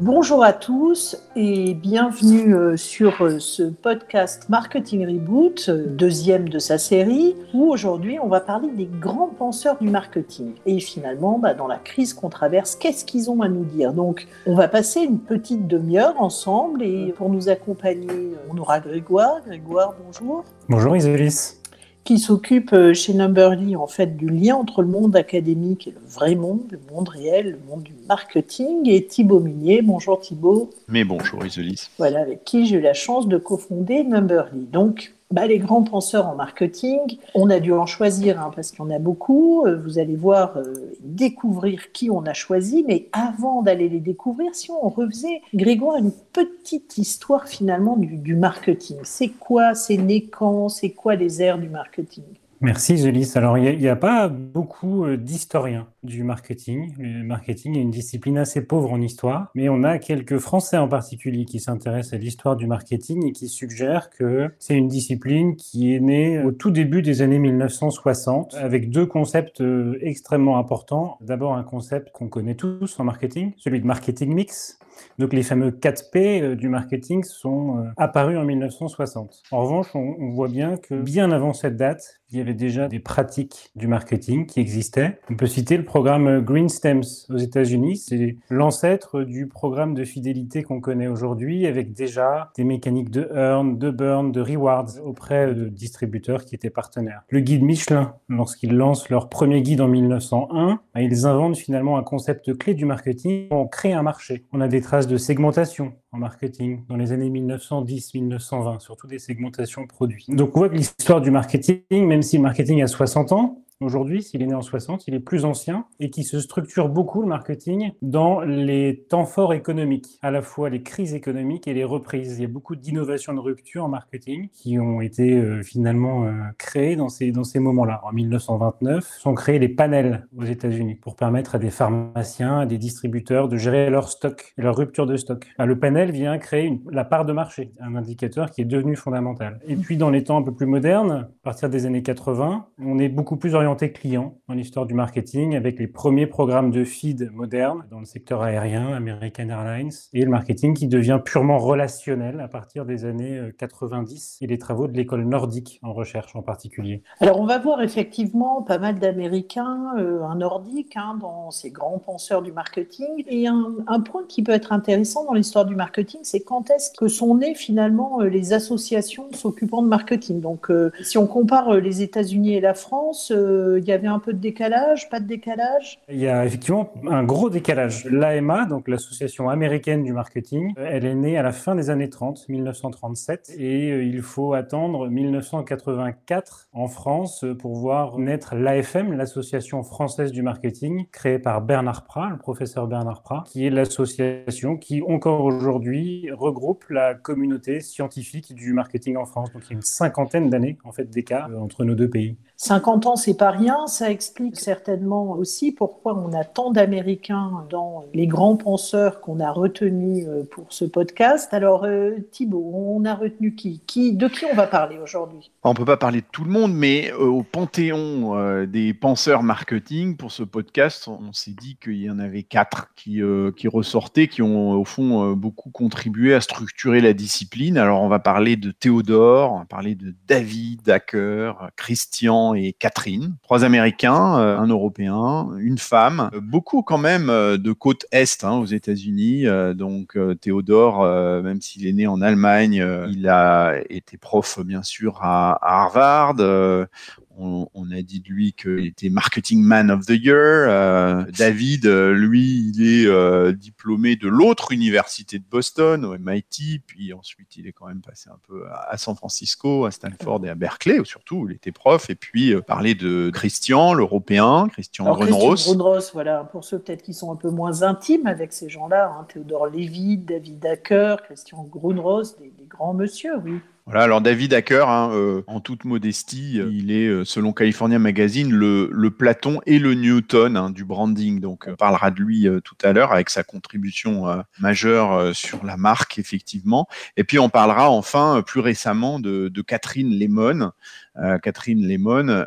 Bonjour à tous et bienvenue euh, sur euh, ce podcast Marketing Reboot, euh, deuxième de sa série, où aujourd'hui on va parler des grands penseurs du marketing. Et finalement, bah, dans la crise qu'on traverse, qu'est-ce qu'ils ont à nous dire? Donc, on va passer une petite demi-heure ensemble et pour nous accompagner, on aura Grégoire. Grégoire, bonjour. Bonjour Isolis qui s'occupe euh, chez Numberly en fait du lien entre le monde académique et le vrai monde, le monde réel, le monde du marketing, et Thibaut Minier. Bonjour Thibaut. Mais bonjour Isolis. Voilà, avec qui j'ai eu la chance de cofonder Numberly. Donc, bah, les grands penseurs en marketing, on a dû en choisir hein, parce qu'il y en a beaucoup. Euh, vous allez voir, euh, découvrir qui on a choisi. Mais avant d'aller les découvrir, si on refaisait, Grégoire, une petite histoire finalement du, marketing. C'est quoi? C'est né quand? C'est quoi les airs du marketing? Merci Zélis. Alors, il n'y a, pas beaucoup euh, d'historiens du marketing. Le marketing est une discipline assez pauvre en histoire, mais on a quelques Français en particulier qui s'intéressent à l'histoire du marketing et qui suggèrent que c'est une discipline qui est née au tout début des années 1960 avec deux concepts euh, extrêmement importants. D'abord, un concept qu'on connaît tous en marketing, celui de marketing mix. Donc les fameux 4P euh, du marketing sont apparus en 1960. En revanche, on, voit bien que bien avant cette date, il y avait déjà des pratiques du marketing qui existaient. On peut citer le programme Green Stems aux États-Unis. C'est l'ancêtre du programme de fidélité qu'on connaît aujourd'hui avec déjà des mécaniques de earn, de burn, de rewards auprès de distributeurs qui étaient partenaires. Le guide Michelin, lorsqu'ils lancent leur premier guide en 1901, bah, ils inventent finalement un concept clé du marketing. On crée un marché. On a des traces de segmentation en marketing dans les années 1910-1920, surtout des segmentations produits. Donc on voit que l'histoire du marketing, même si le marketing a 60 ans, aujourd'hui, s'il est né en 60, il est plus ancien et qui se structure beaucoup le marketing dans les temps forts économiques, à la fois les crises économiques et les reprises. Il y a beaucoup d'innovations de rupture en marketing qui ont été euh, finalement euh, créées dans ces, dans ces moments-là. En 1929, sont créés les panels aux États-Unis pour permettre à des pharmaciens, à des distributeurs de gérer leur stock leur rupture de stock. le panel vient créer la part de marché, un indicateur qui est devenu fondamental. Et puis dans les temps un peu plus modernes, à partir des années 80, on est beaucoup plus orienté client dans l'histoire du marketing avec les premiers programmes de feed modernes dans le secteur aérien, American Airlines, et le marketing qui devient purement relationnel à partir des années 90 euh, et les travaux de l'école nordique en recherche en particulier. Alors on va voir effectivement pas mal d'Américains, euh, un nordique hein, dans ces grands penseurs du marketing. Et un, un point qui peut être intéressant dans l'histoire du marketing, c'est quand est-ce que sont nées finalement euh, les associations s'occupant de marketing. Donc si on compare les États-Unis et la France, il y avait un peu de décalage, pas de décalage? Il y a effectivement un gros décalage. L'AMA, donc l'Association américaine du marketing, elle est née à la fin des années 30, 1937, et euh, il faut attendre 1984 en France pour voir naître l'AFM, l'Association française du marketing, créée par Bernard Prat, le professeur Bernard Prat, qui est l'association qui encore aujourd'hui regroupe la communauté scientifique du marketing en France. Donc il y a une cinquantaine d'années en fait d'écart euh, entre nos deux pays. 50 ans, c'est pas rien. Ça explique certainement aussi pourquoi on a tant d'Américains dans les grands penseurs qu'on a retenus euh, pour ce podcast. Alors, euh, Thibault, on a retenu qui, qui De qui on va parler aujourd'hui? On peut pas parler de tout le monde, mais euh, au panthéon des penseurs marketing, pour ce podcast, on s'est dit qu'il y en avait quatre qui, qui ressortaient, qui ont au fond beaucoup contribué à structurer la discipline. Alors, on va parler de Théodore, on va parler de David, Dacker, Christian, et Catherine, trois Américains, euh, un Européen, une femme, euh, beaucoup quand même euh, de côte est hein, aux États-Unis. donc Théodore, même s'il est né en Allemagne, il a été prof bien sûr à, à Harvard on, a dit de lui qu'il était Marketing Man of the Year. Euh, David, euh, lui, il est euh, diplômé de l'autre université de Boston, au MIT, puis ensuite il est quand même passé un peu à, San Francisco, à Stanford et à Berkeley, où surtout il était prof. Et puis parler de Christian, l'Européen, Christian Grunros. Christian Grunros, voilà, pour ceux peut-être qui sont un peu moins intimes avec ces gens-là, hein, Théodore Lévy, David Acker, Christian Grunros, des, des grands monsieur, oui. Voilà, alors David Hacker, hein, euh, en toute modestie, euh, il est, euh, selon California Magazine, le, le, Platon et le Newton hein, du branding. Donc, on parlera de lui tout à l'heure avec sa contribution majeure sur la marque, effectivement. Et puis, on parlera enfin plus récemment de, de Catherine Lemon, Catherine Lemon,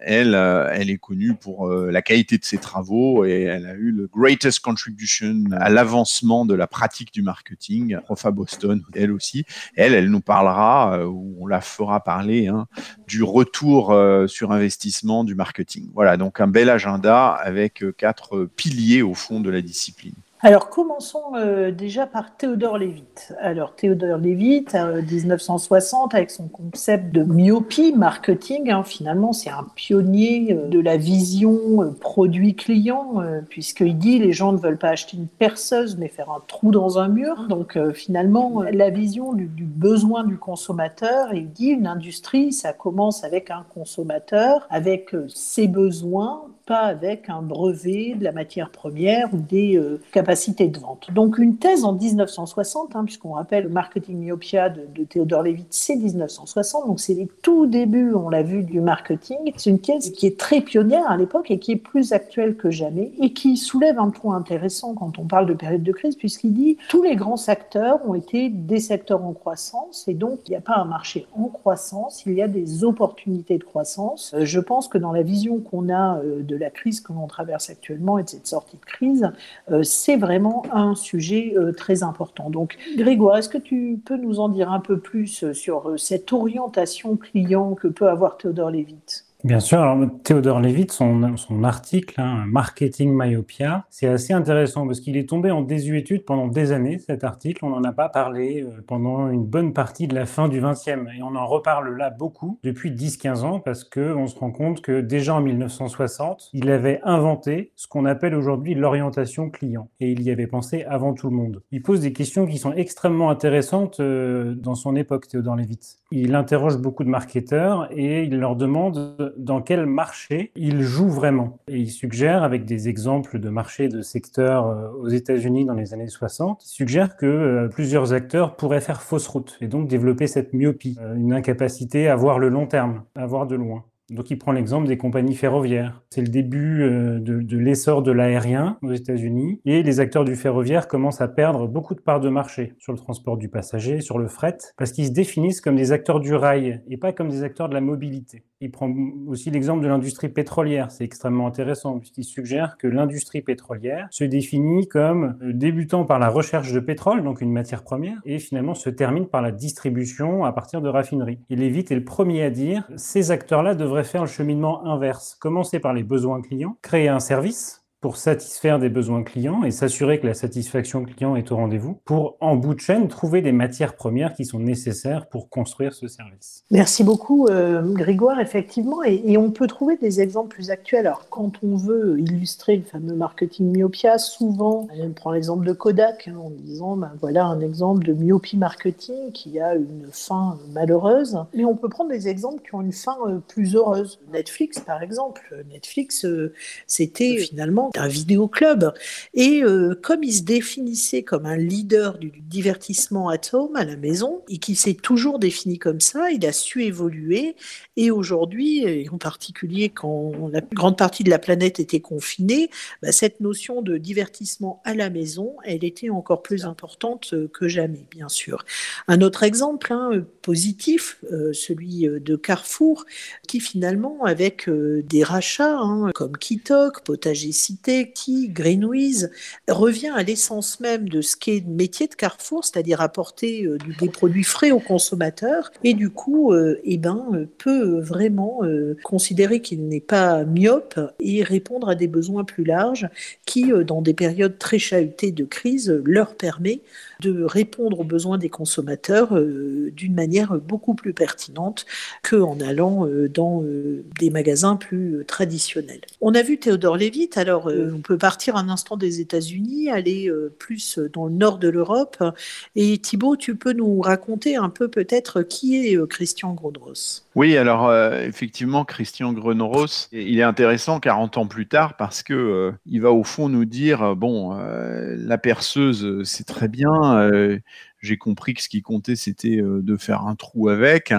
elle, elle est connue pour la qualité de ses travaux et elle a eu le greatest contribution à l'avancement de la pratique du marketing, prof à Boston, elle aussi. Elle, elle nous parlera, ou on la fera parler, hein, du retour sur investissement du marketing. Voilà, donc un bel agenda avec quatre piliers au fond de la discipline. Alors commençons euh, déjà par Théodore Levitt. Alors Théodore 1960, euh, avec son concept de myopie marketing, hein, finalement c'est un pionnier euh, de la vision produit client, puisqu'il dit les gens ne veulent pas acheter une perceuse mais faire un trou dans un mur. Donc finalement la vision du, du, besoin du consommateur, il dit une industrie ça commence avec un consommateur, avec ses besoins avec un brevet de la matière première ou des euh, capacités de vente. Donc une thèse en 1960, hein, puisqu'on rappelle le marketing myopia de, de Théodore Levitt, c'est 1960, donc c'est les tout débuts, on l'a vu, du marketing. C'est une thèse qui est très pionnière à l'époque et qui est plus actuelle que jamais et qui soulève un point intéressant quand on parle de période de crise, puisqu'il dit tous les grands secteurs ont été des secteurs en croissance et donc il n'y a pas un marché en croissance, il y a des opportunités de croissance. Euh, je pense que dans la vision qu'on a euh, de la crise que l'on traverse actuellement et de cette sortie de crise, euh, c'est vraiment un sujet euh, très important. Donc, Grégoire, est-ce que tu peux nous en dire un peu plus sur euh, cette orientation client que peut avoir Théodore Levitt Bien sûr, alors Théodore Levitt, son, son article, hein, Marketing Myopia, c'est assez intéressant parce qu'il est tombé en désuétude pendant des années, cet article. On n'en a pas parlé euh, pendant une bonne partie de la fin du 20e. Et on en reparle là beaucoup depuis 10-15 ans parce qu'on se rend compte que déjà en 1960, il avait inventé ce qu'on appelle aujourd'hui l'orientation client. Et il y avait pensé avant tout le monde. Il pose des questions qui sont extrêmement intéressantes euh, dans son époque, Théodore Levitt. Il interroge beaucoup de marketeurs et il leur demande dans quel marché il joue vraiment. Et il suggère, avec des exemples de marchés de secteurs euh, aux États-Unis dans les années 60, il suggère que euh, plusieurs acteurs pourraient faire fausse route et donc développer cette myopie, euh, une incapacité à voir le long terme, à voir de loin. Donc il prend l'exemple des compagnies ferroviaires. C'est le début de, de l'essor de l'aérien aux États-Unis et les acteurs du ferroviaire commencent à perdre beaucoup de parts de marché sur le transport du passager, sur le fret, parce qu'ils se définissent comme des acteurs du rail et pas comme des acteurs de la mobilité. Il prend aussi l'exemple de l'industrie pétrolière. C'est extrêmement intéressant puisqu'il suggère que l'industrie pétrolière se définit comme euh, débutant par la recherche de pétrole, donc une matière première, et finalement se termine par la distribution à partir de raffineries. Il évite est le premier à dire ces acteurs-là devraient faire le cheminement inverse. Commencer par les besoins clients, créer un service pour satisfaire des besoins clients et s'assurer que la satisfaction client est au rendez-vous, pour en bout de chaîne trouver des matières premières qui sont nécessaires pour construire ce service. Merci beaucoup euh, Grégoire, effectivement, et, on peut trouver des exemples plus actuels. Alors quand on veut illustrer le fameux marketing myopia, souvent on prend l'exemple de Kodak hein, en disant ben, voilà un exemple de myopie marketing qui a une fin malheureuse, mais on peut prendre des exemples qui ont une fin euh, plus heureuse. Netflix par exemple, Netflix euh, c'était finalement d'un vidéo club. Et euh, comme il se définissait comme un leader du divertissement at home, à la maison, et qu'il s'est toujours défini comme ça, il a su évoluer. Et aujourd'hui, en particulier quand la grande partie de la planète était confinée, bah, cette notion de divertissement à la maison, elle était encore plus importante euh, que jamais, bien sûr. Un autre exemple hein, positif, euh, celui de Carrefour, qui finalement, avec des rachats hein, comme Kitok, Potager City, qui, Greenwiz, revient à l'essence même de ce qu'est le métier de Carrefour, c'est-à-dire apporter euh, des produits frais aux consommateurs, et du coup, euh, eh ben, euh, peut vraiment considérer qu'il n'est pas myope et répondre à des besoins plus larges qui, dans des périodes très chahutées de crise, leur permet de répondre aux besoins des consommateurs d'une manière beaucoup plus pertinente qu'en allant dans des magasins plus traditionnels. On a vu Théodore Lévite, alors euh, on peut partir un instant des États-Unis, aller euh, plus dans le nord de l'Europe. Et Thibault, tu peux nous raconter un peu peut-être qui est euh, Christian Grodros Oui, alors effectivement, Christian Grodros, il est intéressant 40 ans plus tard parce que il va au fond nous dire bon, la perceuse, c'est très bien j'ai compris que ce qui comptait, c'était de faire un trou avec.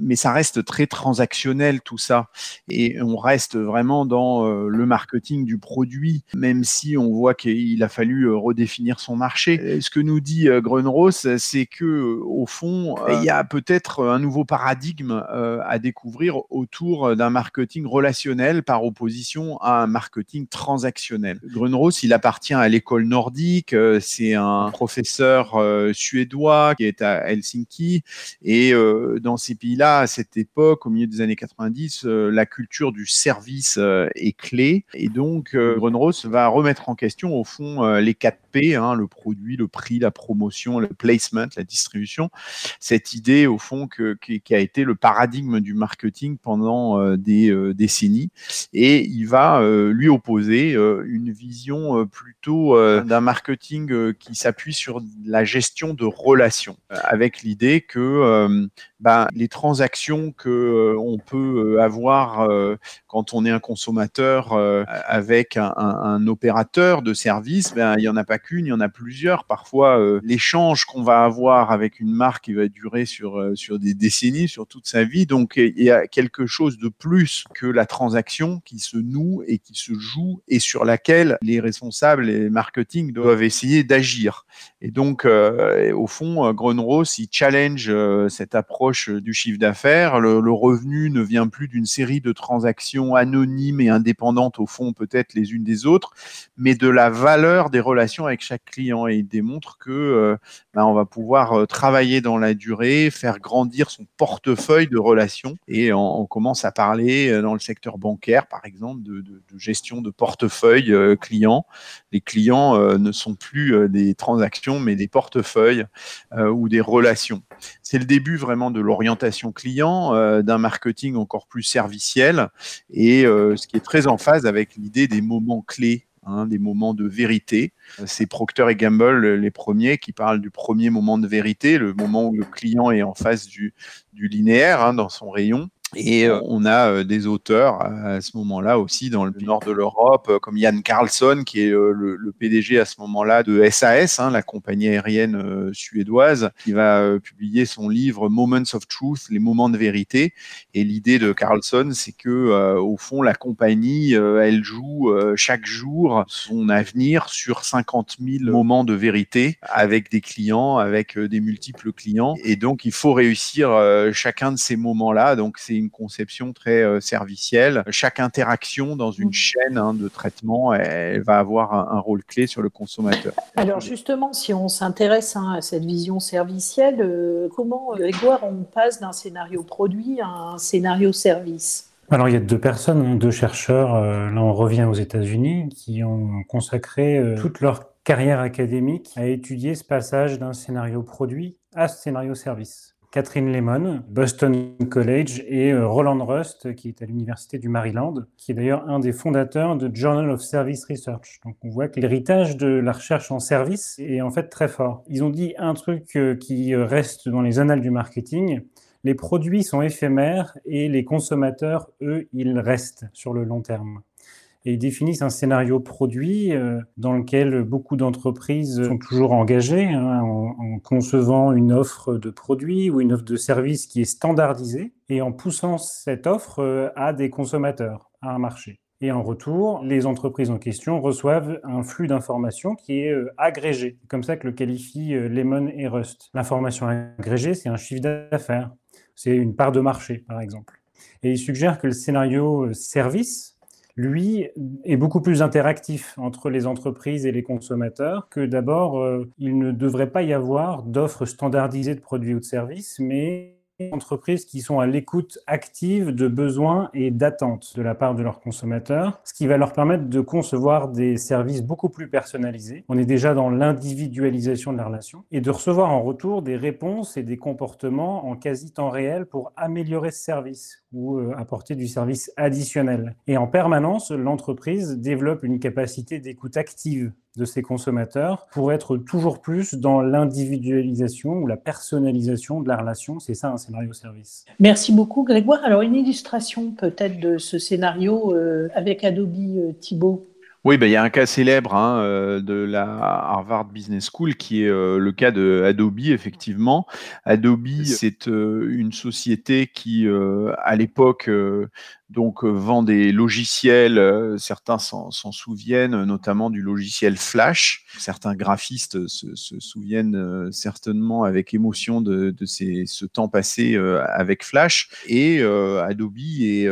Mais ça reste très transactionnel tout ça. Et on reste vraiment dans le marketing du produit, même si on voit qu'il a fallu redéfinir son marché. Ce que nous dit Grunros, c'est que au fond, il y a peut-être un nouveau paradigme à découvrir autour d'un marketing relationnel par opposition à un marketing transactionnel. Grunros, il appartient à l'école nordique, euh, c'est un professeur euh, qui est à Helsinki. Et euh, dans ces pays-là, à cette époque, au milieu des années 90, la culture du service est clé. Et donc Grunros va remettre en question au fond les 4 Hein, le produit, le prix, la promotion, le placement, la distribution. Cette idée au fond qui, a été le paradigme du marketing pendant des décennies et il va lui opposer une vision plutôt d'un marketing qui s'appuie sur la gestion de relations, avec l'idée que ben, les transactions que on peut avoir quand on est un consommateur avec un, opérateur de service, ben, il n'y en a pas il y en a plusieurs. Parfois, l'échange qu'on va avoir avec une marque, va durer sur, sur des décennies, sur toute sa vie. Donc, il y a quelque chose de plus que la transaction qui se noue et qui se joue et sur laquelle les responsables et marketing doivent essayer d'agir. Et donc, euh, au fond, euh, Grunros, il challenge euh, cette approche du chiffre d'affaires. Le, revenu ne vient plus d'une série de transactions anonymes et indépendantes, au fond, peut-être les unes des autres, mais de la valeur des relations avec chaque client. Et il démontre que ben, on va pouvoir travailler dans la durée, faire grandir son portefeuille de relations. Et on, commence à parler dans le secteur bancaire, par exemple, de, gestion de portefeuille client. Les clients ne sont plus des transactions mais des portefeuilles euh, ou des relations. C'est le début vraiment de l'orientation client, euh, d'un marketing encore plus serviciel, et euh, ce qui est très en phase avec l'idée des moments clés Hein, des moments de vérité. C'est Procter et Gamble les premiers qui parlent du premier moment de vérité, le moment où le client est en face du, linéaire hein, dans son rayon. Et euh, on a euh, des auteurs à ce moment-là aussi dans le nord de l'Europe, euh, comme Yann Carlson, qui est le, PDG à ce moment-là de SAS, hein, la compagnie aérienne suédoise, qui va publier son livre Moments of Truth, les moments de vérité. Et l'idée de Carlson, c'est que au fond, la compagnie, elle joue chaque jour son avenir sur 50 000 moments de vérité avec des clients, avec des multiples clients. Et donc, il faut réussir chacun de ces moments-là. Donc, c'est une conception très euh, servicielle. Chaque interaction dans une mmh. chaîne hein, de traitement, elle, va avoir un, rôle clé sur le consommateur. Alors justement, si on s'intéresse hein, à cette vision servicielle, euh, comment, Grégoire, on passe d'un scénario produit à un scénario service? Alors il y a deux personnes, hein, deux chercheurs, euh, là on revient aux États-Unis, qui ont consacré toute leur carrière académique à étudier ce passage d'un scénario produit à ce scénario service. Catherine Lemon, Boston College, et euh, Roland Rust, qui est à l'Université du Maryland, qui est d'ailleurs un des fondateurs de Journal of Service Research. Donc on voit que l'héritage de la recherche en service est en fait très fort. Ils ont dit un truc euh, qui euh, reste dans les annales du marketing. Les produits sont éphémères et les consommateurs, eux, ils restent sur le long terme et définissent un scénario produit euh, dans lequel beaucoup d'entreprises sont toujours engagées hein, en, concevant une offre de produit ou une offre de service qui est standardisée et en poussant cette offre euh, à des consommateurs, à un marché. Et en retour, les entreprises en question reçoivent un flux d'informations qui est euh, agrégé. C'est comme ça que le qualifient Lemon et Rust. L'information agrégée, c'est un chiffre d'affaires. C'est une part de marché, par exemple. Et il suggère que le scénario service, lui, est beaucoup plus interactif entre les entreprises et les consommateurs, que d'abord, euh, il ne devrait pas y avoir d'offres standardisées de produits ou de services, mais entreprises qui sont à l'écoute active de besoins et d'attentes de la part de leurs consommateurs, ce qui va leur permettre de concevoir des services beaucoup plus personnalisés. On est déjà dans l'individualisation de la relation et de recevoir en retour des réponses et des comportements en quasi temps réel pour améliorer ce service ou euh, apporter du service additionnel. Et en permanence, l'entreprise développe une capacité d'écoute active de ses consommateurs pour être toujours plus dans l'individualisation ou la personnalisation de la relation. C'est ça un scénario service. Merci beaucoup Grégoire. Alors une illustration peut-être de ce scénario euh, avec Adobe euh, Thibault. Oui, ben, il y a un cas célèbre hein, euh, de la Harvard Business School qui est euh, le cas de Adobe, effectivement. Adobe, c'est euh, une société qui, à l'époque, donc vend des logiciels, certains s'en souviennent, notamment du logiciel Flash. Certains graphistes se, souviennent certainement avec émotion de, ce temps passé avec Flash. Et Adobe est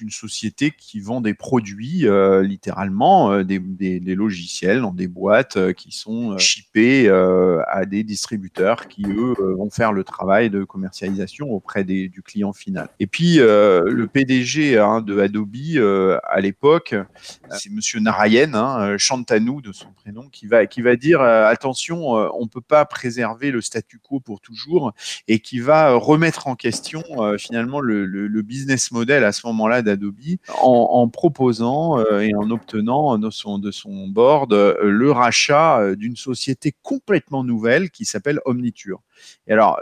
une société qui vend des produits, littéralement, euh, des, logiciels dans des boîtes euh, qui sont chippés euh, à des distributeurs qui, eux, vont faire le travail de commercialisation auprès du client final. Et puis, le PDG hein, de Adobe, à l'époque, c'est Monsieur Narayen, hein, Chantanou de son prénom, qui va, qui va dire attention, on ne peut pas préserver le statu quo pour toujours et qui va remettre en question finalement le, business model à ce moment-là d'Adobe en, en, proposant et en obtenant de son, de son board euh, le rachat euh, d'une société complètement nouvelle qui s'appelle Omniture. Et alors,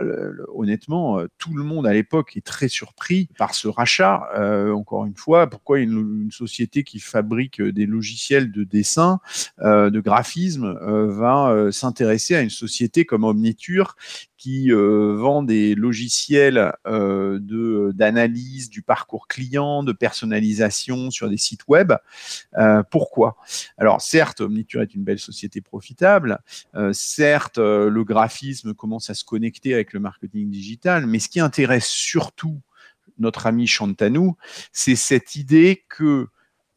honnêtement, euh, tout le monde à l'époque est très surpris par ce rachat. encore une fois, pourquoi une, société qui fabrique des logiciels de dessin, de graphisme, va s'intéresser à une société comme Omniture qui euh, vend des logiciels euh, de d'analyse du parcours client, de personnalisation sur des sites web. Euh, pourquoi? Alors certes, Omniture est une belle société profitable. certes, le graphisme commence à se connecter avec le marketing digital, mais ce qui intéresse surtout notre ami Chantanou, c'est cette idée que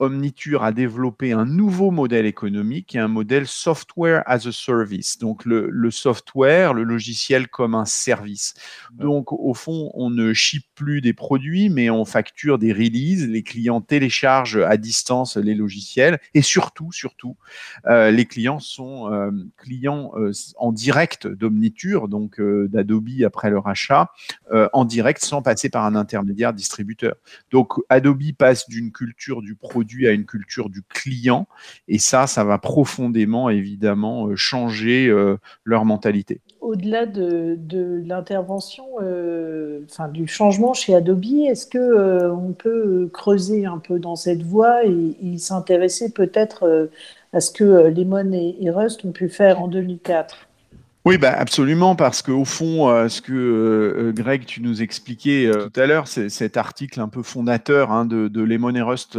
Omniture a développé un nouveau modèle économique et un modèle software as a service. Donc le, software, le logiciel comme un service. Donc au fond, on ne ship plus des produits, mais on facture des releases. Les clients téléchargent à distance les logiciels et surtout, surtout, euh, les clients sont euh, clients euh, en direct d'Omniture, donc d'Adobe après leur achat, en direct sans passer par un intermédiaire distributeur. Donc Adobe passe d'une culture du produit à une culture du client. Et ça, ça va profondément, évidemment, euh, changer euh, leur mentalité. Au-delà de, l'intervention, euh, enfin du changement chez Adobe, est-ce que on peut creuser un peu dans cette voie et, s'intéresser peut-être à ce que Lemon et Rust ont pu faire en 2004 oui, bah absolument, parce qu'au fond, euh, ce que euh, Greg, tu nous expliquais euh, tout à l'heure, c'est cet article un peu fondateur hein, de, de Lemon et Rust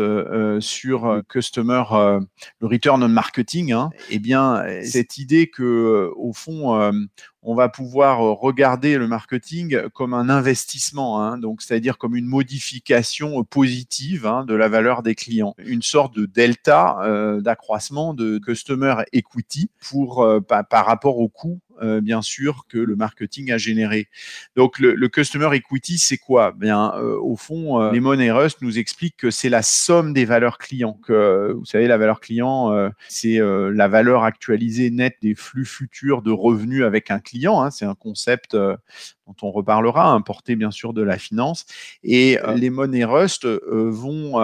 sur Customer, le Return on Marketing. Hein, eh bien, cette idée que, au fond, on va pouvoir euh, regarder le marketing comme un investissement, hein, donc c'est-à-dire comme une modification euh, positive hein, de la valeur des clients, une sorte de delta euh, d'accroissement de customer equity pour par, rapport au coût bien sûr que le marketing a généré. Donc le, customer equity, c'est quoi? Bien au fond, euh, Lemon et Rust nous expliquent que c'est la somme des valeurs clients. Vous savez, la valeur client, c'est la valeur actualisée nette des flux futurs de revenus avec un client Hein, c'est un concept euh, dont on reparlera, importé bien sûr de la finance. Et euh, les monnaies Rust euh, vont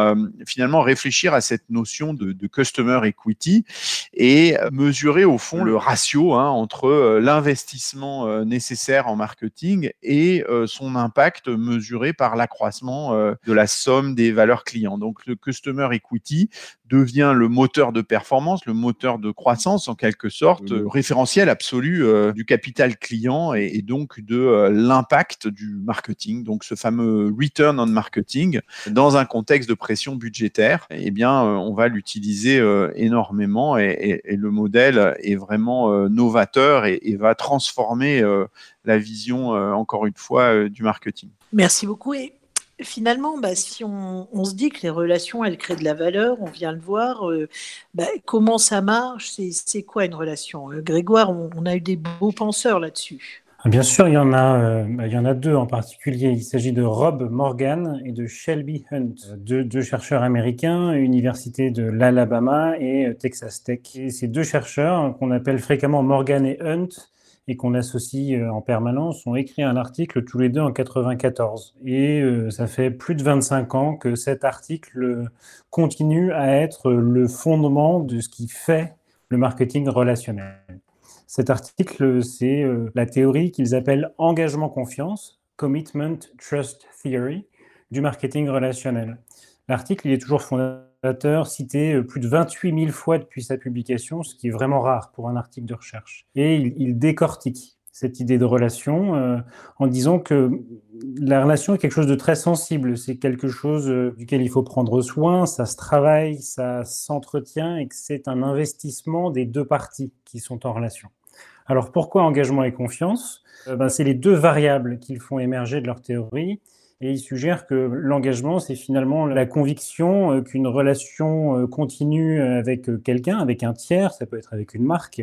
finalement réfléchir à cette notion de, customer equity et mesurer au fond le ratio hein, entre l'investissement nécessaire en marketing et son impact mesuré par l'accroissement de la somme des valeurs clients. Donc le customer equity devient le moteur de performance, le moteur de croissance en quelque sorte, le référentiel absolu du capital client et, donc de euh, l'impact du marketing, donc ce fameux return on marketing, dans un contexte de pression budgétaire, eh bien, euh, on va l'utiliser euh, énormément et, le modèle est vraiment novateur et, va transformer la vision, encore une fois, du marketing. Merci beaucoup. Et finalement, bah, si on, se dit que les relations, elles créent de la valeur, on vient le voir, euh, bah, comment ça marche? C'est quoi une relation? Euh, Grégoire, on, a eu des beaux penseurs là-dessus. Ah, bien sûr, il y, en a, euh, il y en a deux en particulier. Il s'agit de Rob Morgan et de Shelby Hunt, deux, chercheurs américains, Université de l'Alabama et Texas Tech. Ces deux chercheurs, qu'on appelle fréquemment Morgan et Hunt, et qu'on associe euh, en permanence ont écrit un article tous les deux en 94. Et euh, ça fait plus de 25 ans que cet article continue à être le fondement de ce qui fait le marketing relationnel. Cet article, c'est euh, la théorie qu'ils appellent engagement-confiance, Commitment Trust Theory, du marketing relationnel. L'article, il est toujours fondateur cité plus de 28 000 fois depuis sa publication, ce qui est vraiment rare pour un article de recherche. Et il, décortique cette idée de relation euh, en disant que la relation est quelque chose de très sensible, c'est quelque chose euh, duquel il faut prendre soin, ça se travaille, ça s'entretient et que c'est un investissement des deux parties qui sont en relation. Alors pourquoi engagement et confiance? Euh, ben, C'est les deux variables qu'ils font émerger de leur théorie. Et ils suggèrent que l'engagement, c'est finalement la conviction euh, qu'une relation euh, continue avec quelqu'un, avec un tiers, ça peut être avec une marque,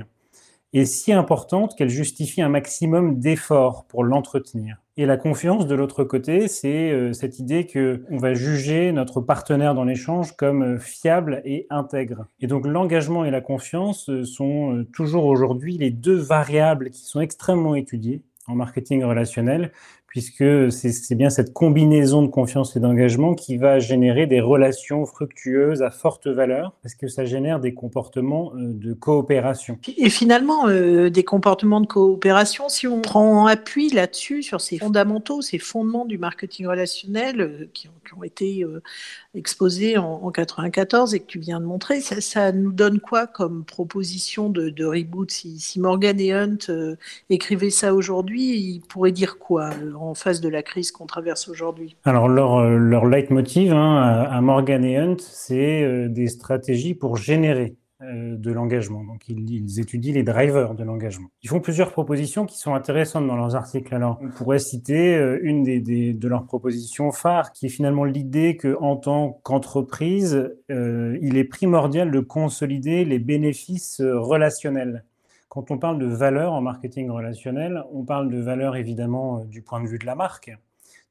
est si importante qu'elle justifie un maximum d'efforts pour l'entretenir. Et la confiance, de l'autre côté, c'est euh, cette idée que on va juger notre partenaire dans l'échange comme euh, fiable et intègre. Et donc l'engagement et la confiance euh, sont toujours aujourd'hui les deux variables qui sont extrêmement étudiées en marketing relationnel, puisque c'est bien cette combinaison de confiance et d'engagement qui va générer des relations fructueuses à forte valeur, parce que ça génère des comportements euh, de coopération. Et finalement, euh, des comportements de coopération, si on prend appui là-dessus, sur ces fondamentaux, ces fondements du marketing relationnel euh, qui, ont, été exposés en, en, 94 et que tu viens de montrer, ça, nous donne quoi comme proposition de, reboot? Si, Morgan et Hunt écrivaient ça aujourd'hui, ils pourraient dire quoi face de la crise qu'on traverse aujourd'hui Alors, leur, euh, leitmotiv hein, à Morgan et Hunt, c'est euh, des stratégies pour générer euh, de l'engagement. Donc, ils, étudient les drivers de l'engagement. Ils font plusieurs propositions qui sont intéressantes dans leurs articles. Alors, on pourrait citer une des, de leurs propositions phares, qui est finalement l'idée qu'en tant qu'entreprise, il est primordial de consolider les bénéfices relationnels. Quand on parle de valeur en marketing relationnel, on parle de valeur évidemment euh, du point de vue de la marque,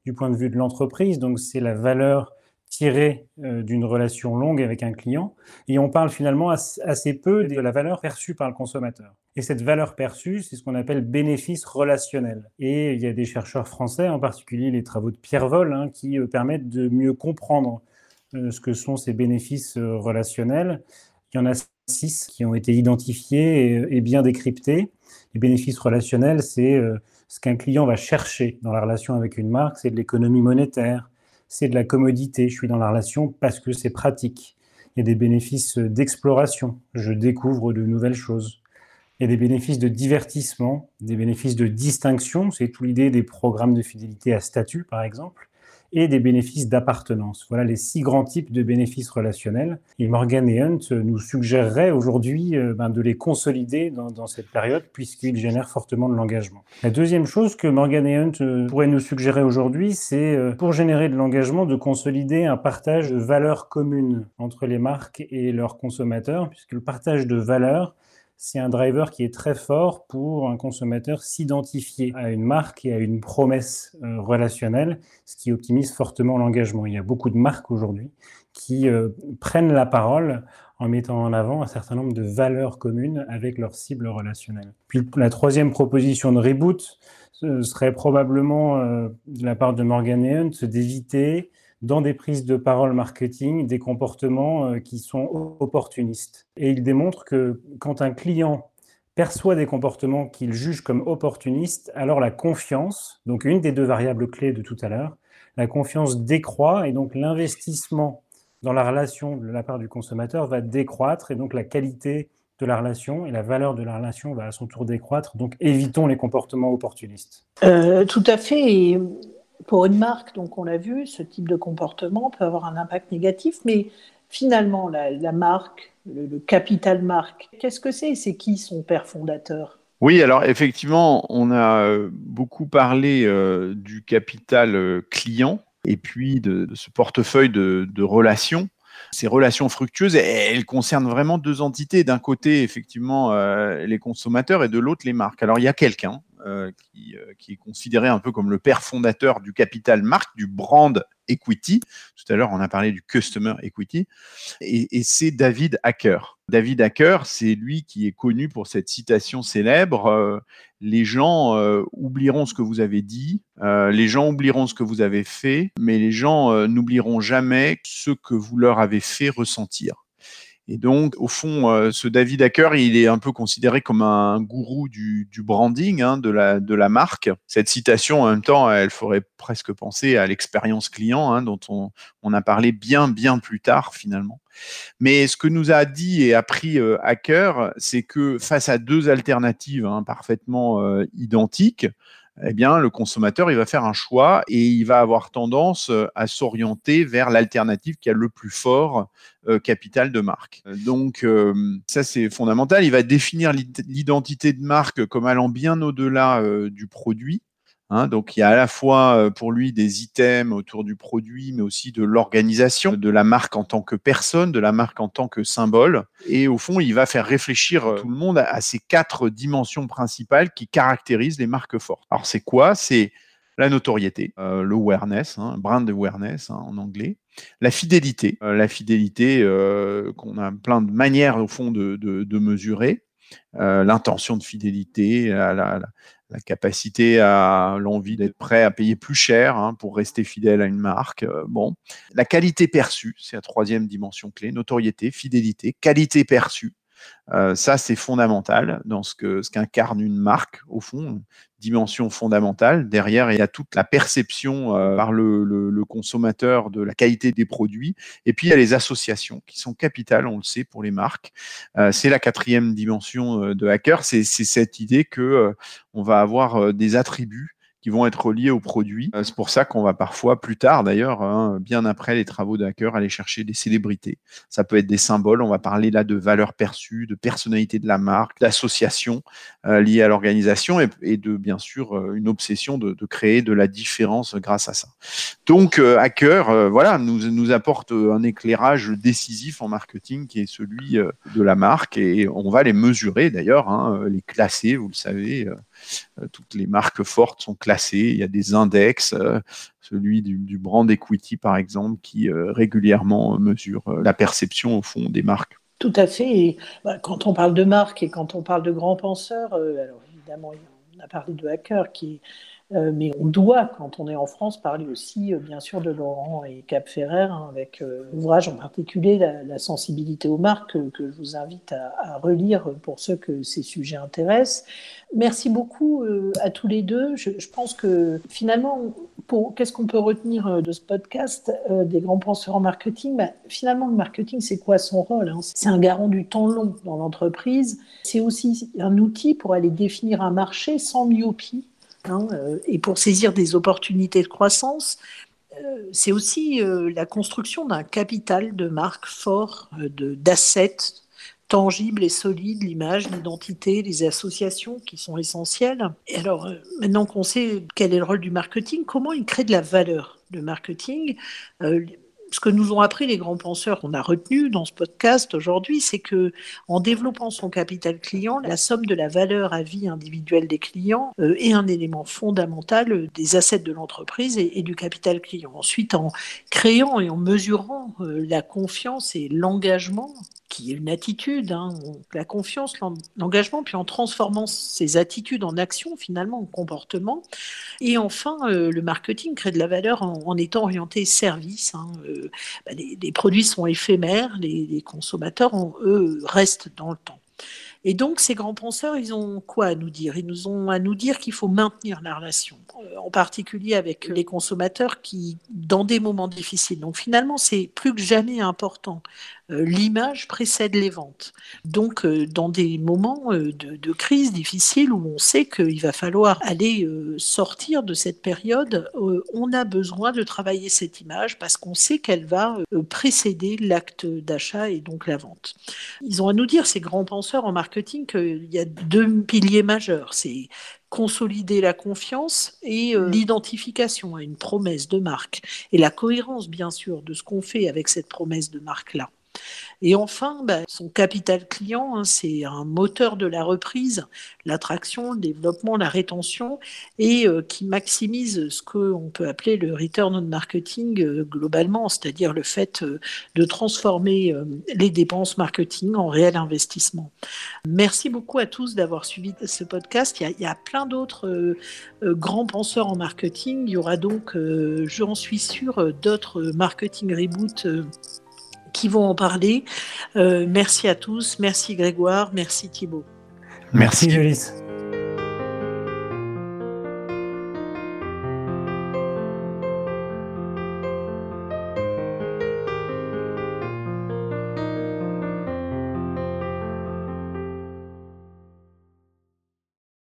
du point de vue de l'entreprise. Donc c'est la valeur tirée euh, d'une relation longue avec un client. Et on parle finalement assez peu de la valeur perçue par le consommateur. Et cette valeur perçue, c'est ce qu'on appelle bénéfice relationnel. Et il y a des chercheurs français, en particulier les travaux de Pierre Vol, hein, qui euh, permettent de mieux comprendre ce que sont ces bénéfices relationnels. Il y en a six qui ont été identifiés et, bien décryptés. Les bénéfices relationnels, c'est euh, ce qu'un client va chercher dans la relation avec une marque, c'est de l'économie monétaire, c'est de la commodité. Je suis dans la relation parce que c'est pratique. Il y a des bénéfices d'exploration, je découvre de nouvelles choses. Il y a des bénéfices de divertissement, des bénéfices de distinction, c'est tout l'idée des programmes de fidélité à statut, par exemple et des bénéfices d'appartenance. Voilà les six grands types de bénéfices relationnels. Et Morgan et Hunt nous suggéreraient aujourd'hui euh, ben, de les consolider dans, cette période puisqu'ils génèrent fortement de l'engagement. La deuxième chose que Morgan et Hunt euh, pourraient nous suggérer aujourd'hui, c'est euh, pour générer de l'engagement de consolider un partage de valeurs communes entre les marques et leurs consommateurs, puisque le partage de valeurs, c'est un driver qui est très fort pour un consommateur s'identifier à une marque et à une promesse euh, relationnelle, ce qui optimise fortement l'engagement. Il y a beaucoup de marques aujourd'hui qui euh, prennent la parole en mettant en avant un certain nombre de valeurs communes avec leur cible relationnelle. Puis la troisième proposition de reboot serait probablement euh, de la part de Morgan Hunt d'éviter dans des prises de parole marketing des comportements euh, qui sont opportunistes. Et il démontre que quand un client perçoit des comportements qu'il juge comme opportunistes, alors la confiance, donc une des deux variables clés de tout à l'heure, la confiance décroît et donc l'investissement dans la relation de la part du consommateur va décroître et donc la qualité de la relation et la valeur de la relation va à son tour décroître. Donc évitons les comportements opportunistes. Euh, tout à fait pour une marque, donc on l'a vu, ce type de comportement peut avoir un impact négatif, mais finalement, la, marque, le, capital marque, qu'est-ce que c'est C'est qui son père fondateur? Oui, alors effectivement, on a euh, beaucoup parlé euh, du capital euh, client et puis de, ce portefeuille de, relations. Ces relations fructueuses, elles concernent vraiment deux entités. D'un côté, effectivement, les consommateurs et de l'autre, les marques. Alors, il y a quelqu'un euh, euh, qui, est considéré un peu comme le père fondateur du capital marque, du brand equity. Tout à l'heure, on a parlé du customer equity. Et, c'est David Hacker. David Hacker, c'est lui qui est connu pour cette citation célèbre euh, Les gens oublieront ce que vous avez dit, les gens oublieront ce que vous avez fait, mais les gens n'oublieront jamais ce que vous leur avez fait ressentir. Et donc, au fond, euh, ce David Hacker, il est un peu considéré comme un gourou du, branding hein, de, la, marque. Cette citation, en même temps, elle ferait presque penser à l'expérience client, hein, dont on, a parlé bien, bien plus tard, finalement. Mais ce que nous a dit et appris euh, Hacker, c'est que face à deux alternatives hein, parfaitement euh, identiques, eh bien, le consommateur, il va faire un choix et il va avoir tendance euh, à s'orienter vers l'alternative qui a le plus fort euh, capital de marque. Donc, euh, ça, c'est fondamental. Il va définir l'identité de marque comme allant bien au-delà du produit Hein, donc il y a à la fois euh, pour lui des items autour du produit, mais aussi de l'organisation de la marque en tant que personne, de la marque en tant que symbole. Et au fond, il va faire réfléchir euh, tout le monde à, ces quatre dimensions principales qui caractérisent les marques fortes. Alors c'est quoi? C'est la notoriété, euh, l'awareness, hein, brand awareness hein, en anglais, la fidélité, la fidélité qu'on a plein de manières au fond de, mesurer, l'intention de fidélité, la capacité à l'envie d'être prêt à payer plus cher hein, pour rester fidèle à une marque. Euh, bon, la qualité perçue, c'est la troisième dimension clé, notoriété, fidélité, qualité perçue. Euh, ça, c'est fondamental dans ce que ce qu'incarne une marque, au fond, dimension fondamentale. Derrière, il y a toute la perception euh, par le, consommateur de la qualité des produits. Et puis, il y a les associations qui sont capitales, on le sait, pour les marques. Euh, c'est la quatrième dimension de hacker. C'est cette idée que on va avoir des attributs vont être liés au produit. Euh, c'est pour ça qu'on va parfois, plus tard d'ailleurs, hein, bien après les travaux de hacker, aller chercher des célébrités. Ça peut être des symboles. On va parler là de valeurs perçues, de personnalité de la marque, d'associations euh, liées à l'organisation et, de bien sûr euh, une obsession de, créer de la différence grâce à ça. Donc hacker, voilà, nous apporte un éclairage décisif en marketing qui est celui de la marque et on va les mesurer d'ailleurs, hein, les classer, vous le savez toutes les marques fortes sont classées. Il y a des index, euh, celui du, brand equity par exemple, qui euh, régulièrement mesure la perception au fond des marques. Tout à fait. Bah, quand on parle de marque et quand on parle de grands penseurs, alors évidemment, on a parlé de hacker qui euh, mais on doit, quand on est en France, parler aussi, euh, bien sûr, de Laurent et Cap Ferrer, hein, avec euh, l'ouvrage en particulier, la, sensibilité aux marques, que, je vous invite à, relire pour ceux que ces sujets intéressent. Merci beaucoup à tous les deux. Je, pense que finalement, qu'est-ce qu'on peut retenir de ce podcast des grands penseurs en marketing? Bah, Finalement, le marketing, c'est quoi son rôle hein? C'est un garant du temps long dans l'entreprise. C'est aussi un outil pour aller définir un marché sans myopie Hein, euh, et pour saisir des opportunités de croissance, euh, c'est aussi euh, la construction d'un capital de marque fort, d'assets tangibles et solides, l'image, l'identité, les associations qui sont essentielles. Et alors, maintenant qu'on sait quel est le rôle du marketing, comment il crée de la valeur de marketing ce que nous ont appris les grands penseurs qu'on a retenus dans ce podcast aujourd'hui, c'est que en développant son capital client, la somme de la valeur à vie individuelle des clients euh, est un élément fondamental des assets de l'entreprise et, du capital client. Ensuite, en créant et en mesurant euh, la confiance et l'engagement une attitude, hein, la confiance, l'engagement, puis en transformant ces attitudes en action, finalement, en comportement. Et enfin, euh, le marketing crée de la valeur en, étant orienté service. Hein, euh, bah, les, produits sont éphémères, les, consommateurs, eux, restent dans le temps. Et donc, ces grands penseurs, ils ont quoi à nous dire? Ils nous ont à nous dire qu'il faut maintenir la relation, euh, en particulier avec les consommateurs qui, dans des moments difficiles. Donc, finalement, c'est plus que jamais important l'image précède les ventes. Donc, euh, dans des moments euh, de, crise difficile où on sait qu'il va falloir aller sortir de cette période, on a besoin de travailler cette image parce qu'on sait qu'elle va précéder l'acte d'achat et donc la vente. Ils ont à nous dire, ces grands penseurs en marketing, qu'il y a deux piliers majeurs. C'est consolider la confiance et l'identification à une promesse de marque et la cohérence bien sûr de ce qu'on fait avec cette promesse de marque là. Et enfin, bah, son capital client, hein, c'est un moteur de la reprise, l'attraction, le développement, la rétention, et euh, qui maximise ce qu'on peut appeler le return on marketing euh, globalement, c'est-à-dire le fait euh, de transformer les dépenses marketing en réel investissement. Merci beaucoup à tous d'avoir suivi ce podcast. Il y a, plein d'autres grands penseurs en marketing. Il y aura donc, j'en suis sûre, d'autres marketing reboot qui vont en parler. merci à tous. Merci Grégoire. Merci Thibault. Merci, merci